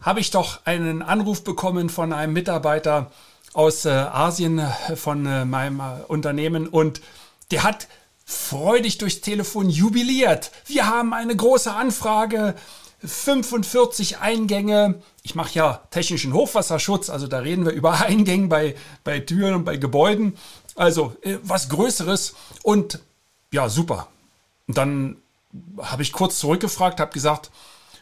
habe ich doch einen Anruf bekommen von einem Mitarbeiter aus äh, Asien äh, von äh, meinem Unternehmen und der hat freudig durchs Telefon jubiliert. Wir haben eine große Anfrage, 45 Eingänge. Ich mache ja technischen Hochwasserschutz, also da reden wir über Eingänge bei, bei Türen und bei Gebäuden. Also was Größeres und ja, super. Und dann habe ich kurz zurückgefragt, habe gesagt,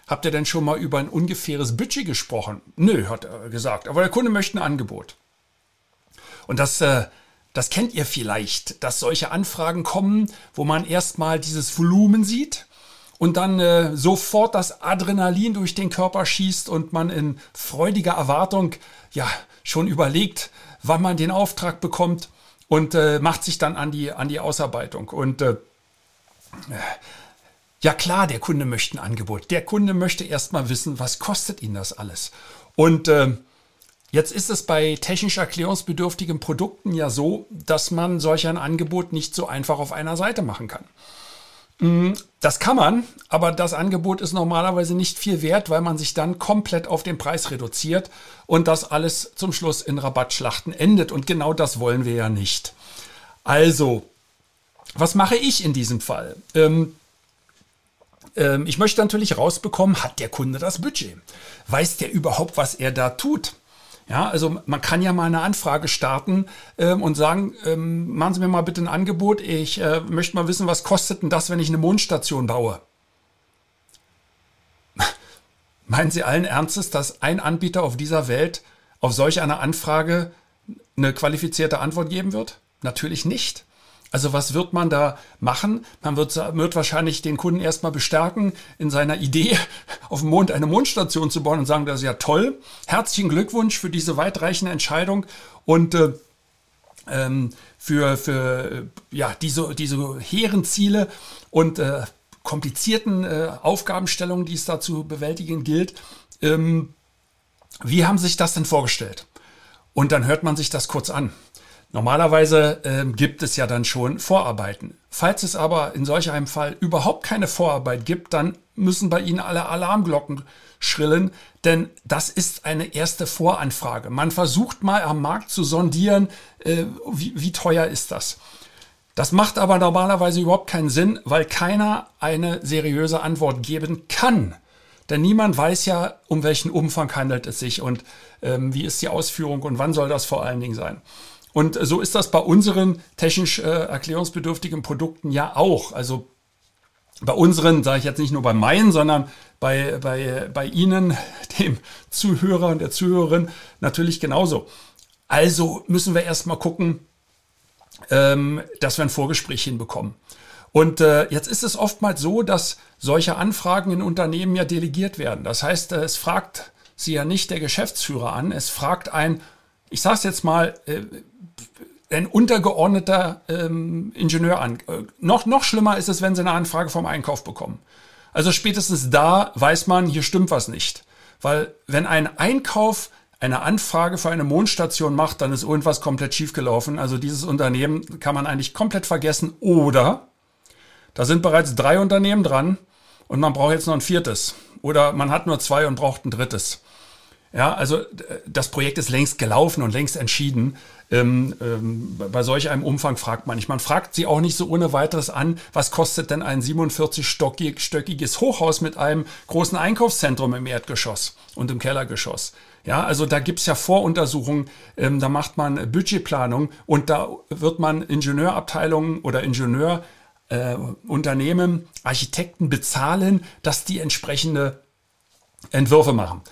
Habt ihr denn schon mal über ein ungefähres Budget gesprochen? Nö, hat er gesagt. Aber der Kunde möchte ein Angebot. Und das, äh, das kennt ihr vielleicht, dass solche Anfragen kommen, wo man erstmal dieses Volumen sieht und dann äh, sofort das Adrenalin durch den Körper schießt und man in freudiger Erwartung ja schon überlegt, wann man den Auftrag bekommt und äh, macht sich dann an die, an die Ausarbeitung. Und äh, ja klar, der Kunde möchte ein Angebot. Der Kunde möchte erstmal wissen, was kostet ihn das alles. Und äh, jetzt ist es bei technisch erklärungsbedürftigen Produkten ja so, dass man solch ein Angebot nicht so einfach auf einer Seite machen kann. Mm, das kann man, aber das Angebot ist normalerweise nicht viel wert, weil man sich dann komplett auf den Preis reduziert und das alles zum Schluss in Rabattschlachten endet. Und genau das wollen wir ja nicht. Also, was mache ich in diesem Fall? Ähm, ähm, ich möchte natürlich rausbekommen, hat der Kunde das Budget? Weiß der überhaupt, was er da tut? Ja, also man kann ja mal eine Anfrage starten ähm, und sagen, ähm, machen Sie mir mal bitte ein Angebot. Ich äh, möchte mal wissen, was kostet denn das, wenn ich eine Mondstation baue? Meinen Sie allen Ernstes, dass ein Anbieter auf dieser Welt auf solch eine Anfrage eine qualifizierte Antwort geben wird? Natürlich nicht. Also was wird man da machen? Man wird, wird wahrscheinlich den Kunden erstmal bestärken in seiner Idee, auf dem Mond eine Mondstation zu bauen und sagen, das ist ja toll. Herzlichen Glückwunsch für diese weitreichende Entscheidung und äh, ähm, für, für ja, diese, diese hehren Ziele und äh, komplizierten äh, Aufgabenstellungen, die es da zu bewältigen gilt. Ähm, wie haben sich das denn vorgestellt? Und dann hört man sich das kurz an. Normalerweise äh, gibt es ja dann schon Vorarbeiten. Falls es aber in solch einem Fall überhaupt keine Vorarbeit gibt, dann müssen bei Ihnen alle Alarmglocken schrillen, denn das ist eine erste Voranfrage. Man versucht mal am Markt zu sondieren, äh, wie, wie teuer ist das. Das macht aber normalerweise überhaupt keinen Sinn, weil keiner eine seriöse Antwort geben kann. Denn niemand weiß ja, um welchen Umfang handelt es sich und ähm, wie ist die Ausführung und wann soll das vor allen Dingen sein. Und so ist das bei unseren technisch äh, erklärungsbedürftigen Produkten ja auch. Also bei unseren, sage ich jetzt nicht nur bei meinen, sondern bei, bei, bei Ihnen, dem Zuhörer und der Zuhörerin, natürlich genauso. Also müssen wir erstmal gucken, ähm, dass wir ein Vorgespräch hinbekommen. Und äh, jetzt ist es oftmals so, dass solche Anfragen in Unternehmen ja delegiert werden. Das heißt, äh, es fragt sie ja nicht der Geschäftsführer an, es fragt ein, ich sage es jetzt mal, äh, ein untergeordneter ähm, Ingenieur an. Noch, noch schlimmer ist es, wenn sie eine Anfrage vom Einkauf bekommen. Also spätestens da weiß man, hier stimmt was nicht. Weil wenn ein Einkauf eine Anfrage für eine Mondstation macht, dann ist irgendwas komplett schiefgelaufen. Also dieses Unternehmen kann man eigentlich komplett vergessen. Oder da sind bereits drei Unternehmen dran und man braucht jetzt noch ein viertes. Oder man hat nur zwei und braucht ein drittes. Ja, also das Projekt ist längst gelaufen und längst entschieden. Ähm, ähm, bei solch einem Umfang fragt man nicht. Man fragt sie auch nicht so ohne weiteres an, was kostet denn ein 47-stöckiges Hochhaus mit einem großen Einkaufszentrum im Erdgeschoss und im Kellergeschoss. Ja, also da gibt's ja Voruntersuchungen, ähm, da macht man Budgetplanung und da wird man Ingenieurabteilungen oder Ingenieurunternehmen, äh, Architekten bezahlen, dass die entsprechende Entwürfe machen.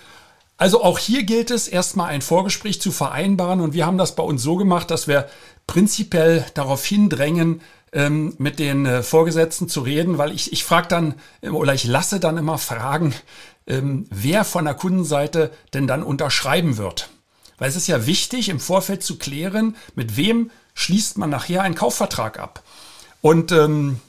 Also auch hier gilt es, erstmal ein Vorgespräch zu vereinbaren und wir haben das bei uns so gemacht, dass wir prinzipiell darauf hindrängen, ähm, mit den äh, Vorgesetzten zu reden, weil ich, ich frage dann oder ich lasse dann immer fragen, ähm, wer von der Kundenseite denn dann unterschreiben wird. Weil es ist ja wichtig, im Vorfeld zu klären, mit wem schließt man nachher einen Kaufvertrag ab. Und ähm,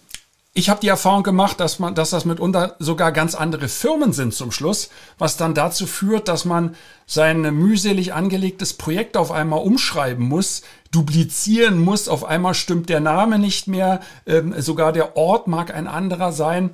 ich habe die Erfahrung gemacht, dass man, dass das mitunter sogar ganz andere Firmen sind zum Schluss, was dann dazu führt, dass man sein mühselig angelegtes Projekt auf einmal umschreiben muss, duplizieren muss. Auf einmal stimmt der Name nicht mehr, ähm, sogar der Ort mag ein anderer sein.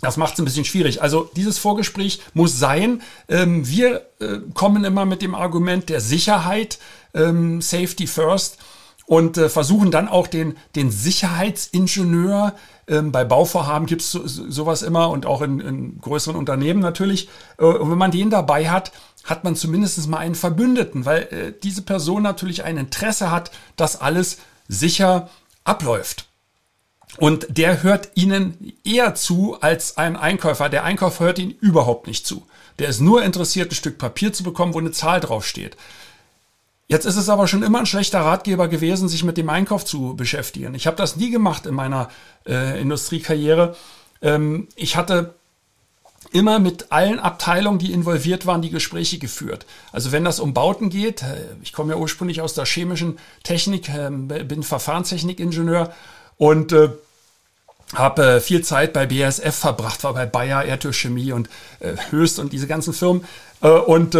Das macht es ein bisschen schwierig. Also dieses Vorgespräch muss sein. Ähm, wir äh, kommen immer mit dem Argument der Sicherheit, ähm, Safety First und äh, versuchen dann auch den, den Sicherheitsingenieur ähm, bei Bauvorhaben gibt es so, sowas immer und auch in, in größeren Unternehmen natürlich. Äh, und wenn man den dabei hat, hat man zumindest mal einen Verbündeten, weil äh, diese Person natürlich ein Interesse hat, dass alles sicher abläuft. Und der hört Ihnen eher zu als ein Einkäufer. Der Einkäufer hört Ihnen überhaupt nicht zu. Der ist nur interessiert, ein Stück Papier zu bekommen, wo eine Zahl draufsteht. Jetzt ist es aber schon immer ein schlechter Ratgeber gewesen, sich mit dem Einkauf zu beschäftigen. Ich habe das nie gemacht in meiner äh, Industriekarriere. Ähm, ich hatte immer mit allen Abteilungen, die involviert waren, die Gespräche geführt. Also wenn das um Bauten geht, äh, ich komme ja ursprünglich aus der chemischen Technik, äh, bin Verfahrenstechnikingenieur und äh, habe äh, viel Zeit bei BASF verbracht, war bei Bayer, Erdölchemie und Höchst und diese ganzen Firmen. Und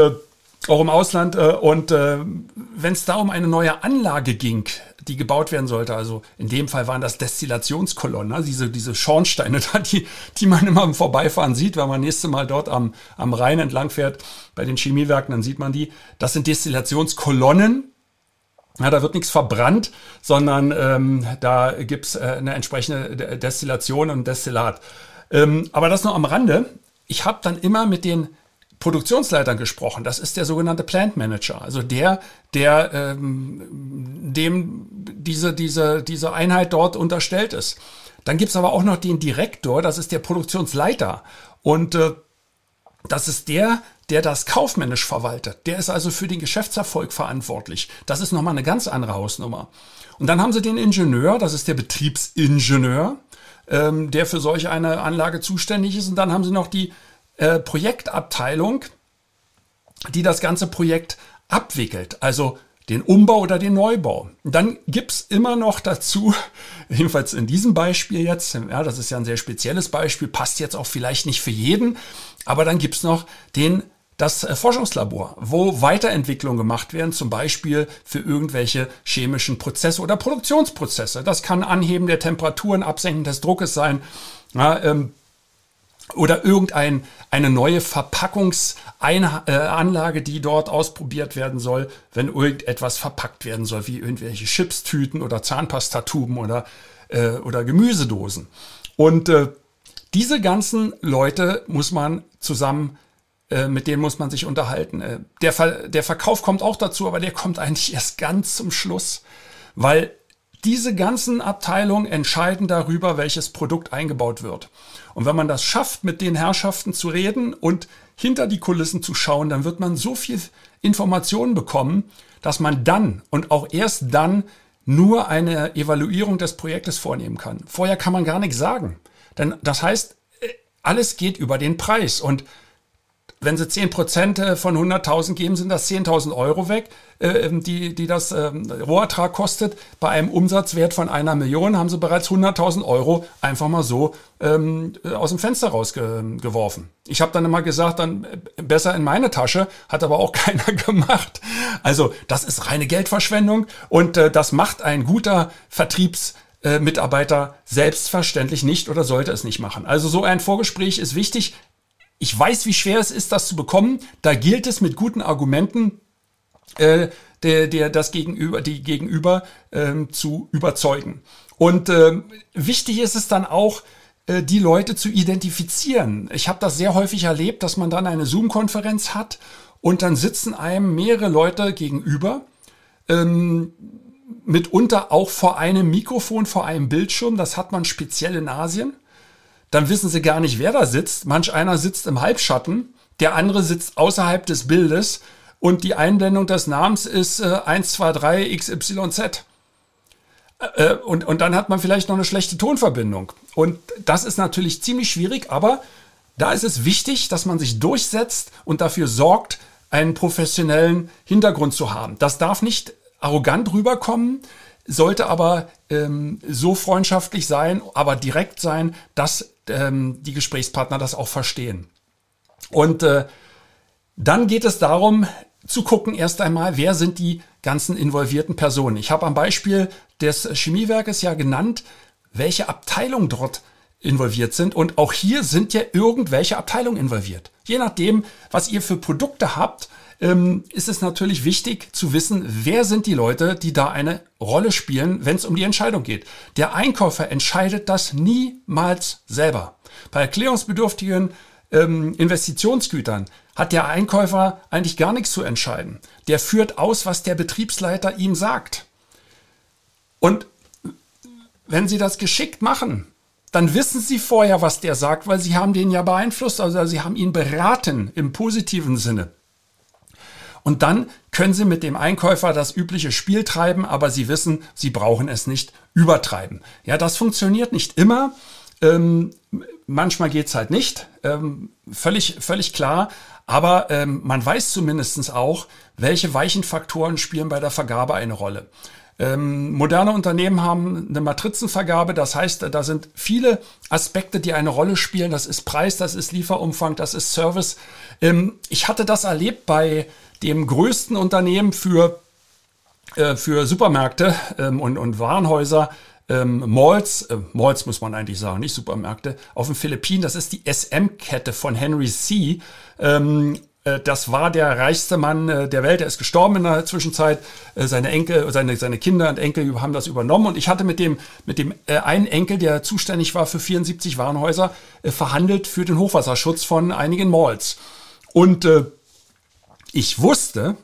auch im Ausland. Äh, und äh, wenn es da um eine neue Anlage ging, die gebaut werden sollte, also in dem Fall waren das Destillationskolonnen, also diese, diese Schornsteine da, die, die man immer im Vorbeifahren sieht, wenn man nächste Mal dort am, am Rhein entlang fährt, bei den Chemiewerken, dann sieht man die. Das sind Destillationskolonnen. Ja, da wird nichts verbrannt, sondern ähm, da gibt's äh, eine entsprechende Destillation und Destillat. Ähm, aber das nur am Rande. Ich habe dann immer mit den Produktionsleitern gesprochen. Das ist der sogenannte Plant Manager, also der, der ähm, dem diese, diese, diese Einheit dort unterstellt ist. Dann gibt's aber auch noch den Direktor, das ist der Produktionsleiter. Und äh, das ist der, der das kaufmännisch verwaltet. Der ist also für den Geschäftserfolg verantwortlich. Das ist nochmal eine ganz andere Hausnummer. Und dann haben sie den Ingenieur, das ist der Betriebsingenieur, ähm, der für solch eine Anlage zuständig ist. Und dann haben sie noch die äh, Projektabteilung, die das ganze Projekt abwickelt. Also den Umbau oder den Neubau. Und dann gibt's immer noch dazu, jedenfalls in diesem Beispiel jetzt, ja, das ist ja ein sehr spezielles Beispiel, passt jetzt auch vielleicht nicht für jeden, aber dann gibt's noch den das äh, Forschungslabor, wo Weiterentwicklungen gemacht werden, zum Beispiel für irgendwelche chemischen Prozesse oder Produktionsprozesse. Das kann Anheben der Temperaturen, Absenken des Druckes sein. Ja, ähm, oder irgendein eine neue Verpackungsanlage, die dort ausprobiert werden soll, wenn irgendetwas verpackt werden soll, wie irgendwelche Chipstüten oder Zahnpastatuben oder, äh, oder Gemüsedosen. Und äh, diese ganzen Leute muss man zusammen, äh, mit denen muss man sich unterhalten. Äh, der, Ver der Verkauf kommt auch dazu, aber der kommt eigentlich erst ganz zum Schluss, weil diese ganzen Abteilungen entscheiden darüber, welches Produkt eingebaut wird. Und wenn man das schafft, mit den Herrschaften zu reden und hinter die Kulissen zu schauen, dann wird man so viel Informationen bekommen, dass man dann und auch erst dann nur eine Evaluierung des Projektes vornehmen kann. Vorher kann man gar nichts sagen. Denn das heißt, alles geht über den Preis. Und wenn sie 10% äh, von 100.000 geben, sind das 10.000 Euro weg, äh, ähm, die, die das ähm, Rohertrag kostet. Bei einem Umsatzwert von einer Million haben sie bereits 100.000 Euro einfach mal so ähm, äh, aus dem Fenster rausgeworfen. Ich habe dann immer gesagt, dann besser in meine Tasche, hat aber auch keiner gemacht. Also das ist reine Geldverschwendung und das macht ein guter Vertriebs Mitarbeiter selbstverständlich nicht oder sollte es nicht machen. Also so ein Vorgespräch ist wichtig. Ich weiß, wie schwer es ist, das zu bekommen. Da gilt es mit guten Argumenten äh, der, der das Gegenüber, die Gegenüber ähm, zu überzeugen. Und ähm, wichtig ist es dann auch, äh, die Leute zu identifizieren. Ich habe das sehr häufig erlebt, dass man dann eine Zoom-Konferenz hat und dann sitzen einem mehrere Leute gegenüber. Ähm, mitunter auch vor einem Mikrofon, vor einem Bildschirm. Das hat man speziell in Asien dann wissen sie gar nicht, wer da sitzt. Manch einer sitzt im Halbschatten, der andere sitzt außerhalb des Bildes und die Einblendung des Namens ist äh, 123 XYZ. Äh, und, und dann hat man vielleicht noch eine schlechte Tonverbindung. Und das ist natürlich ziemlich schwierig, aber da ist es wichtig, dass man sich durchsetzt und dafür sorgt, einen professionellen Hintergrund zu haben. Das darf nicht arrogant rüberkommen, sollte aber ähm, so freundschaftlich sein, aber direkt sein, dass ähm, die Gesprächspartner das auch verstehen. Und äh, dann geht es darum, zu gucken erst einmal, wer sind die ganzen involvierten Personen. Ich habe am Beispiel des Chemiewerkes ja genannt, welche Abteilungen dort involviert sind. Und auch hier sind ja irgendwelche Abteilungen involviert. Je nachdem, was ihr für Produkte habt, ähm, ist es natürlich wichtig zu wissen, wer sind die Leute, die da eine Rolle spielen, wenn es um die Entscheidung geht. Der Einkäufer entscheidet das niemals selber. Bei erklärungsbedürftigen ähm, Investitionsgütern hat der Einkäufer eigentlich gar nichts zu entscheiden. Der führt aus, was der Betriebsleiter ihm sagt. Und wenn Sie das geschickt machen, dann wissen Sie vorher, was der sagt, weil Sie haben den ja beeinflusst, also Sie haben ihn beraten im positiven Sinne. Und dann können Sie mit dem Einkäufer das übliche Spiel treiben, aber Sie wissen, Sie brauchen es nicht übertreiben. Ja, das funktioniert nicht immer. Ähm, manchmal geht's halt nicht. Ähm, völlig, völlig klar. Aber ähm, man weiß zumindestens auch, welche weichen Faktoren spielen bei der Vergabe eine Rolle. Ähm, moderne Unternehmen haben eine Matrizenvergabe, das heißt, da sind viele Aspekte, die eine Rolle spielen. Das ist Preis, das ist Lieferumfang, das ist Service. Ähm, ich hatte das erlebt bei dem größten Unternehmen für, äh, für Supermärkte ähm, und, und Warenhäuser ähm, Malls, äh, Malls muss man eigentlich sagen, nicht Supermärkte, auf den Philippinen. Das ist die SM-Kette von Henry C. Äh, das war der reichste Mann äh, der Welt. Er ist gestorben in der Zwischenzeit. Äh, seine Enkel, seine, seine Kinder und Enkel haben das übernommen. Und ich hatte mit dem, mit dem einen Enkel, der zuständig war für 74 Warenhäuser, verhandelt für den Hochwasserschutz von einigen Malls. Und ich wusste,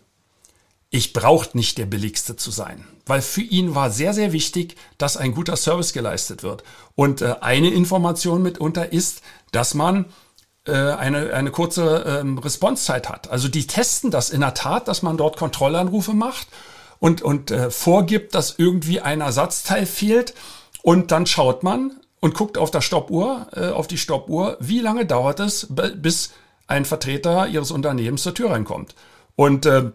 ich brauchte nicht der billigste zu sein, weil für ihn war sehr, sehr wichtig, dass ein guter Service geleistet wird. Und eine Information mitunter ist, dass man eine, eine kurze ähm, Responsezeit hat. Also die testen das in der Tat, dass man dort Kontrollanrufe macht und, und äh, vorgibt, dass irgendwie ein Ersatzteil fehlt. Und dann schaut man und guckt auf der Stoppuhr, äh, auf die Stoppuhr, wie lange dauert es, bis ein Vertreter ihres Unternehmens zur Tür reinkommt. Und äh,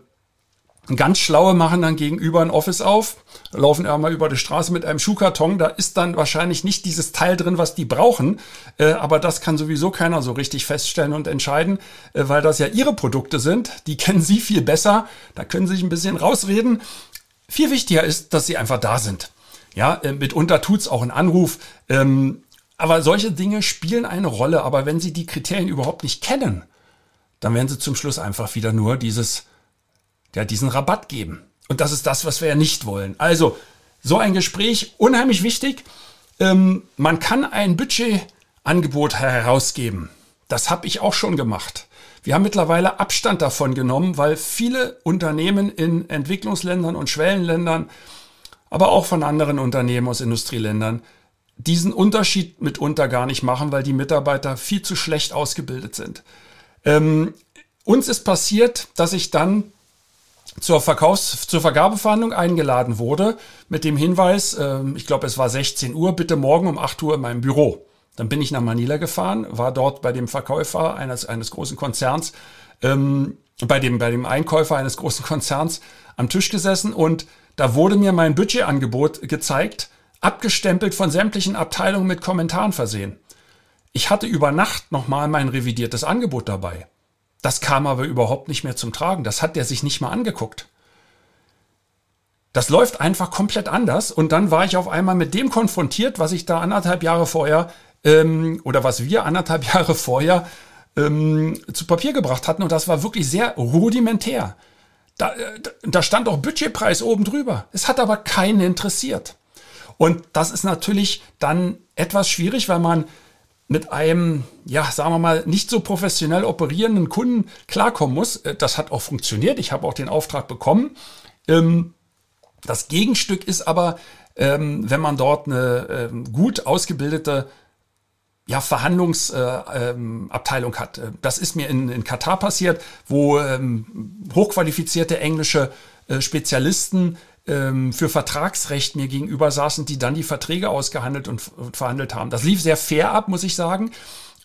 Ganz schlaue machen dann gegenüber ein Office auf, laufen einmal über die Straße mit einem Schuhkarton. Da ist dann wahrscheinlich nicht dieses Teil drin, was die brauchen. Äh, aber das kann sowieso keiner so richtig feststellen und entscheiden, äh, weil das ja ihre Produkte sind. Die kennen sie viel besser. Da können sie sich ein bisschen rausreden. Viel wichtiger ist, dass sie einfach da sind. Ja, äh, mitunter tut's auch ein Anruf. Ähm, aber solche Dinge spielen eine Rolle. Aber wenn sie die Kriterien überhaupt nicht kennen, dann werden sie zum Schluss einfach wieder nur dieses der diesen Rabatt geben. Und das ist das, was wir ja nicht wollen. Also, so ein Gespräch, unheimlich wichtig. Ähm, man kann ein Budgetangebot herausgeben. Das habe ich auch schon gemacht. Wir haben mittlerweile Abstand davon genommen, weil viele Unternehmen in Entwicklungsländern und Schwellenländern, aber auch von anderen Unternehmen aus Industrieländern, diesen Unterschied mitunter gar nicht machen, weil die Mitarbeiter viel zu schlecht ausgebildet sind. Ähm, uns ist passiert, dass ich dann zur Verkaufs-, zur Vergabeverhandlung eingeladen wurde mit dem Hinweis, äh, ich glaube es war 16 Uhr, bitte morgen um 8 Uhr in meinem Büro. Dann bin ich nach Manila gefahren, war dort bei dem Verkäufer eines, eines großen Konzerns, ähm, bei, dem, bei dem Einkäufer eines großen Konzerns am Tisch gesessen und da wurde mir mein Budgetangebot gezeigt, abgestempelt von sämtlichen Abteilungen mit Kommentaren versehen. Ich hatte über Nacht nochmal mein revidiertes Angebot dabei. Das kam aber überhaupt nicht mehr zum Tragen. Das hat der sich nicht mal angeguckt. Das läuft einfach komplett anders. Und dann war ich auf einmal mit dem konfrontiert, was ich da anderthalb Jahre vorher ähm, oder was wir anderthalb Jahre vorher ähm, zu Papier gebracht hatten. Und das war wirklich sehr rudimentär. Da, äh, da stand auch Budgetpreis oben drüber. Es hat aber keinen interessiert. Und das ist natürlich dann etwas schwierig, weil man mit einem, ja, sagen wir mal, nicht so professionell operierenden Kunden klarkommen muss. Äh, das hat auch funktioniert. Ich habe auch den Auftrag bekommen. Ähm, das Gegenstück ist aber, ähm, wenn man dort eine ähm, gut ausgebildete ja, Verhandlungsabteilung hat. Äh, das ist mir in, in Katar passiert, wo hochqualifizierte englische äh, Spezialisten ähm, für Vertragsrecht mir gegenüber saßen, die dann die Verträge ausgehandelt und, verhandelt haben. Das lief sehr fair ab, muss ich sagen.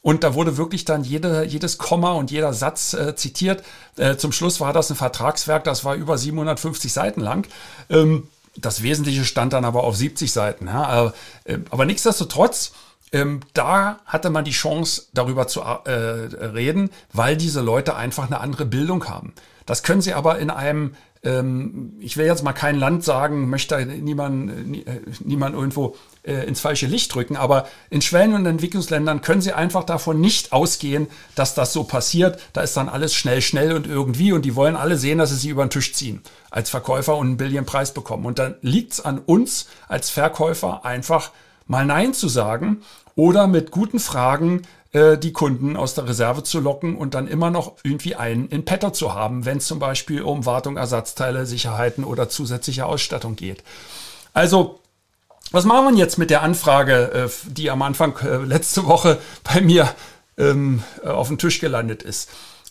Und da wurde wirklich dann jede, jedes Komma und jeder Satz äh, zitiert. Äh, zum Schluss war das ein Vertragswerk, das war über 750 Seiten lang. Ähm, das Wesentliche stand dann aber auf 70 Seiten. Ja. Äh, aber nichtsdestotrotz, ähm, da hatte man die Chance, darüber zu äh, reden, weil diese Leute einfach eine andere Bildung haben. Das können sie aber in einem ähm, ich will jetzt mal kein Land sagen, möchte niemand, äh, niemand irgendwo äh, ins falsche Licht drücken, aber in Schwellen- und Entwicklungsländern können sie einfach davon nicht ausgehen, dass das so passiert. Da ist dann alles schnell, schnell und irgendwie und die wollen alle sehen, dass sie sie über den Tisch ziehen als Verkäufer und einen Billion-Preis bekommen. Und dann liegt es an uns als Verkäufer einfach mal Nein zu sagen oder mit guten Fragen äh, die Kunden aus der Reserve zu locken und dann immer noch irgendwie einen in petto zu haben, wenn es zum Beispiel um Wartung, Ersatzteile, Sicherheiten oder zusätzliche Ausstattung geht. Also was machen wir jetzt mit der Anfrage, äh, die am Anfang äh, letzte Woche bei mir ähm, auf dem Tisch gelandet ist?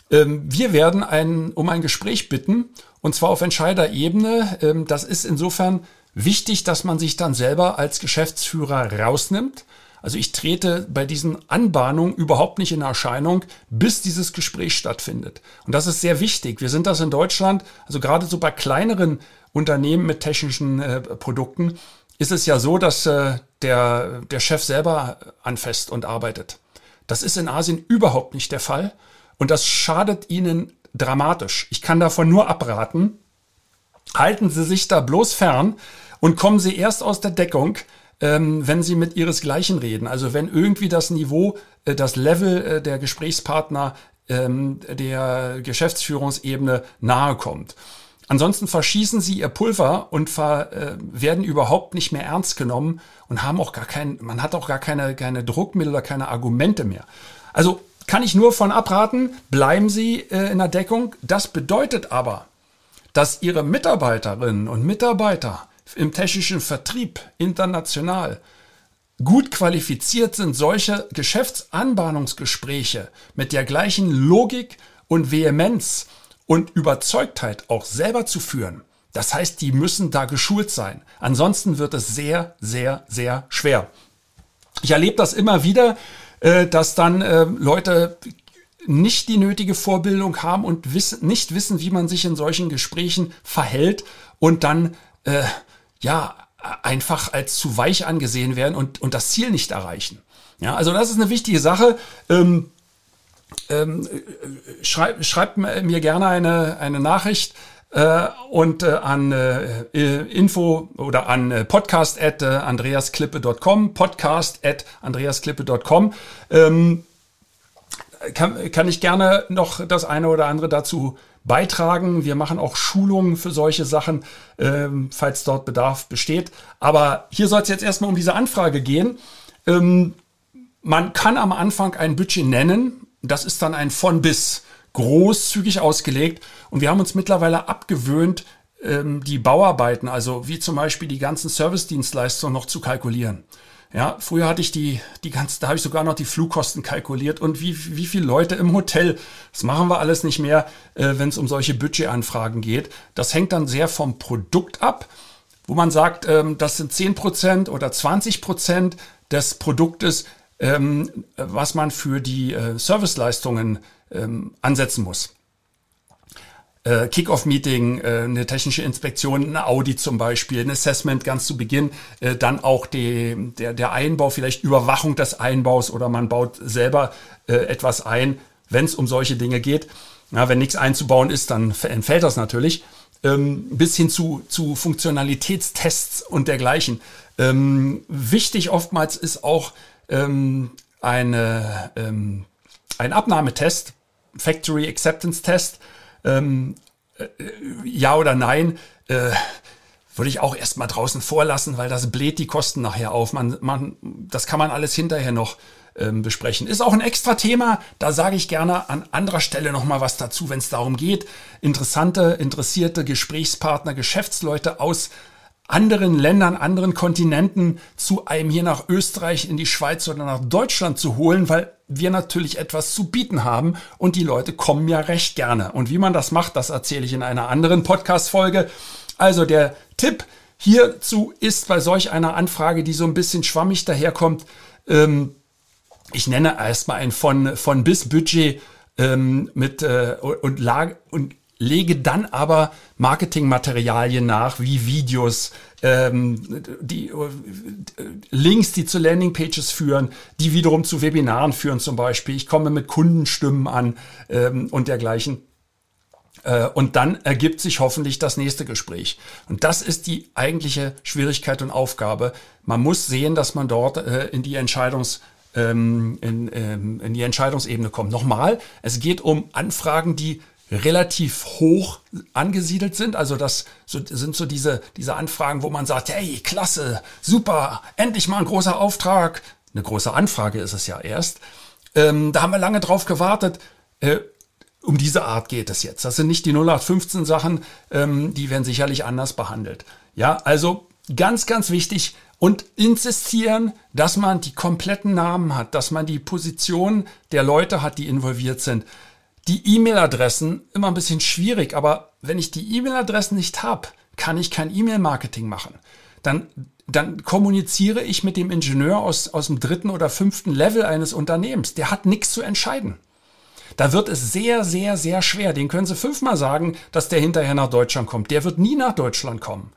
Ähm, wir werden ein, um ein Gespräch bitten, und zwar auf Entscheiderebene. Ähm, das ist insofern wichtig, dass man sich dann selber als Geschäftsführer rausnimmt also ich trete bei diesen Anbahnungen überhaupt nicht in Erscheinung, bis dieses Gespräch stattfindet. Und das ist sehr wichtig. Wir sind das in Deutschland, also gerade so bei kleineren Unternehmen mit technischen äh, Produkten, ist es ja so, dass äh, der, der Chef selber anfasst und arbeitet. Das ist in Asien überhaupt nicht der Fall. Und das schadet ihnen dramatisch. Ich kann davon nur abraten. Halten Sie sich da bloß fern und kommen Sie erst aus der Deckung, ähm, wenn sie mit ihresgleichen reden. Also wenn irgendwie das Niveau, äh, das Level äh, der Gesprächspartner ähm, der Geschäftsführungsebene nahe kommt. Ansonsten verschießen sie ihr Pulver und ver, äh, werden überhaupt nicht mehr ernst genommen und haben auch gar kein, man hat auch gar keine, keine Druckmittel oder keine Argumente mehr. Also kann ich nur von abraten, bleiben Sie äh, in der Deckung. Das bedeutet aber, dass Ihre Mitarbeiterinnen und Mitarbeiter im technischen Vertrieb international gut qualifiziert sind, solche Geschäftsanbahnungsgespräche mit der gleichen Logik und Vehemenz und Überzeugtheit auch selber zu führen. Das heißt, die müssen da geschult sein. Ansonsten wird es sehr, sehr, sehr schwer. Ich erlebe das immer wieder, äh, dass dann äh, Leute nicht die nötige Vorbildung haben und nicht wissen, wie man sich in solchen Gesprächen verhält und dann äh, ja, einfach als zu weich angesehen werden und, und das Ziel nicht erreichen. Ja, also das ist eine wichtige Sache. Ähm, ähm, schreib, schreibt mir gerne eine, eine Nachricht äh, und äh, an äh, info oder an äh, podcast at äh, andreasklippe.com, podcast at andreasklippe.com. Ähm, kann, kann ich gerne noch das eine oder andere dazu beitragen. Wir machen auch Schulungen für solche Sachen, ähm, falls dort Bedarf besteht. Aber hier soll es jetzt erstmal um diese Anfrage gehen. Ähm, man kann am Anfang ein Budget nennen. Das ist dann ein von bis großzügig ausgelegt. Und wir haben uns mittlerweile abgewöhnt, ähm, die Bauarbeiten, also wie zum Beispiel die ganzen Service-Dienstleistungen noch zu kalkulieren. Ja, früher hatte ich die, die ganze, da habe ich sogar noch die Flugkosten kalkuliert und wie, wie viele Leute im Hotel. Das machen wir alles nicht mehr, äh, wenn es um solche Budgetanfragen geht. Das hängt dann sehr vom Produkt ab, wo man sagt, ähm, das sind 10% oder 20% des Produktes, ähm, was man für die äh, Serviceleistungen ähm, ansetzen muss äh, Kick-Off-Meeting, äh, eine technische Inspektion, eine Audit zum Beispiel, ein Assessment ganz zu Beginn, äh, dann auch die, der, der Einbau, vielleicht Überwachung des Einbaus oder man baut selber äh, etwas ein, wenn es um solche Dinge geht. Ja, wenn nichts einzubauen ist, dann entfällt das natürlich. Ähm, bis hin zu, zu Funktionalitätstests und dergleichen. Ähm, wichtig oftmals ist auch ähm, eine, ähm, ein Abnahmetest, Factory Acceptance Test, ähm, äh, ja oder nein, äh, würde ich auch erstmal draußen vorlassen, weil das bläht die Kosten nachher auf. Man, man, das kann man alles hinterher noch ähm, besprechen. Ist auch ein extra Thema. Da sage ich gerne an anderer Stelle nochmal was dazu, wenn es darum geht, interessante, interessierte Gesprächspartner, Geschäftsleute aus anderen Ländern, anderen Kontinenten zu einem hier nach Österreich, in die Schweiz oder nach Deutschland zu holen, weil wir natürlich etwas zu bieten haben und die Leute kommen ja recht gerne. Und wie man das macht, das erzähle ich in einer anderen Podcast-Folge. Also der Tipp hierzu ist bei solch einer Anfrage, die so ein bisschen schwammig daherkommt, ähm, ich nenne erstmal ein von, von bis Budget ähm, mit äh, und, lag, und lege dann aber Marketingmaterialien nach, wie Videos, ähm, die äh, Links, die zu Landingpages führen, die wiederum zu Webinaren führen zum Beispiel. Ich komme mit Kundenstimmen an ähm, und dergleichen. Äh, und dann ergibt sich hoffentlich das nächste Gespräch. Und das ist die eigentliche Schwierigkeit und Aufgabe. Man muss sehen, dass man dort äh, in die Entscheidungs ähm, in, ähm, in die Entscheidungsebene kommt. Nochmal, es geht um Anfragen, die relativ hoch angesiedelt sind. Also das sind so diese, diese Anfragen, wo man sagt, hey, klasse, super, endlich mal ein großer Auftrag. Eine große Anfrage ist es ja erst. Ähm, da haben wir lange drauf gewartet. Äh, um diese Art geht es jetzt. Das sind nicht die 0815 Sachen, ähm, die werden sicherlich anders behandelt. Ja, also ganz, ganz wichtig und insistieren, dass man die kompletten Namen hat, dass man die Position der Leute hat, die involviert sind. Die E-Mail-Adressen, immer ein bisschen schwierig, aber wenn ich die E-Mail-Adressen nicht habe, kann ich kein E-Mail-Marketing machen. Dann, dann kommuniziere ich mit dem Ingenieur aus, aus dem dritten oder fünften Level eines Unternehmens. Der hat nichts zu entscheiden. Da wird es sehr, sehr, sehr schwer. Den können Sie fünfmal sagen, dass der hinterher nach Deutschland kommt. Der wird nie nach Deutschland kommen.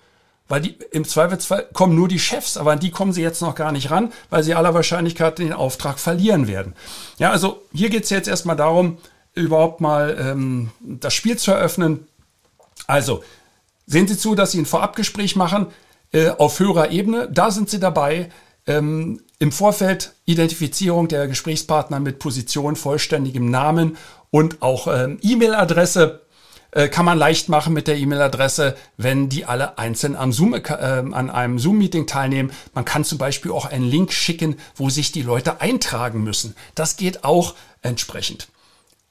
Weil die, im Zweifelsfall kommen nur die Chefs, aber an die kommen sie jetzt noch gar nicht ran, weil sie aller Wahrscheinlichkeit den Auftrag verlieren werden. Ja, also hier geht es jetzt erstmal darum, überhaupt mal ähm, das Spiel zu eröffnen. Also, sehen Sie zu, dass Sie ein Vorabgespräch machen äh, auf höherer Ebene. Da sind Sie dabei. Ähm, Im Vorfeld Identifizierung der Gesprächspartner mit Position, vollständigem Namen und auch ähm, E-Mail-Adresse äh, kann man leicht machen mit der E-Mail-Adresse, wenn die alle einzeln am Zoom, äh, an einem Zoom-Meeting teilnehmen. Man kann zum Beispiel auch einen Link schicken, wo sich die Leute eintragen müssen. Das geht auch entsprechend.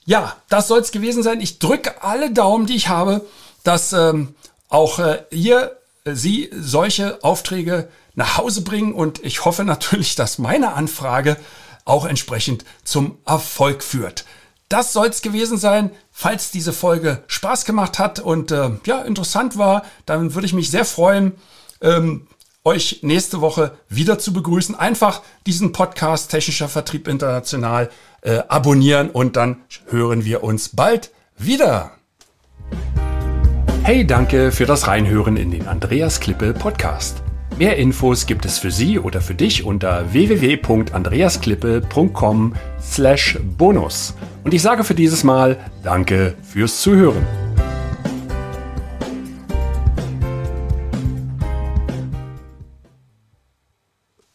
Ja, das soll es gewesen sein. Ich drücke alle Daumen, die ich habe, dass ähm, auch äh, ihr, äh, Sie solche Aufträge nach Hause bringen und ich hoffe natürlich, dass meine Anfrage auch entsprechend zum Erfolg führt. Das soll es gewesen sein. Falls diese Folge Spaß gemacht hat und äh, ja interessant war, dann würde ich mich sehr freuen, ähm, euch nächste Woche wieder zu begrüßen. Einfach diesen Podcast Technischer Vertrieb International äh, abonnieren und dann hören wir uns bald wieder. Hey, danke für das Reinhören in den Andreas Klippe Podcast. Mehr Infos gibt es für Sie oder für dich unter www.andreasklippe.com/bonus. Und ich sage für dieses Mal Danke fürs Zuhören.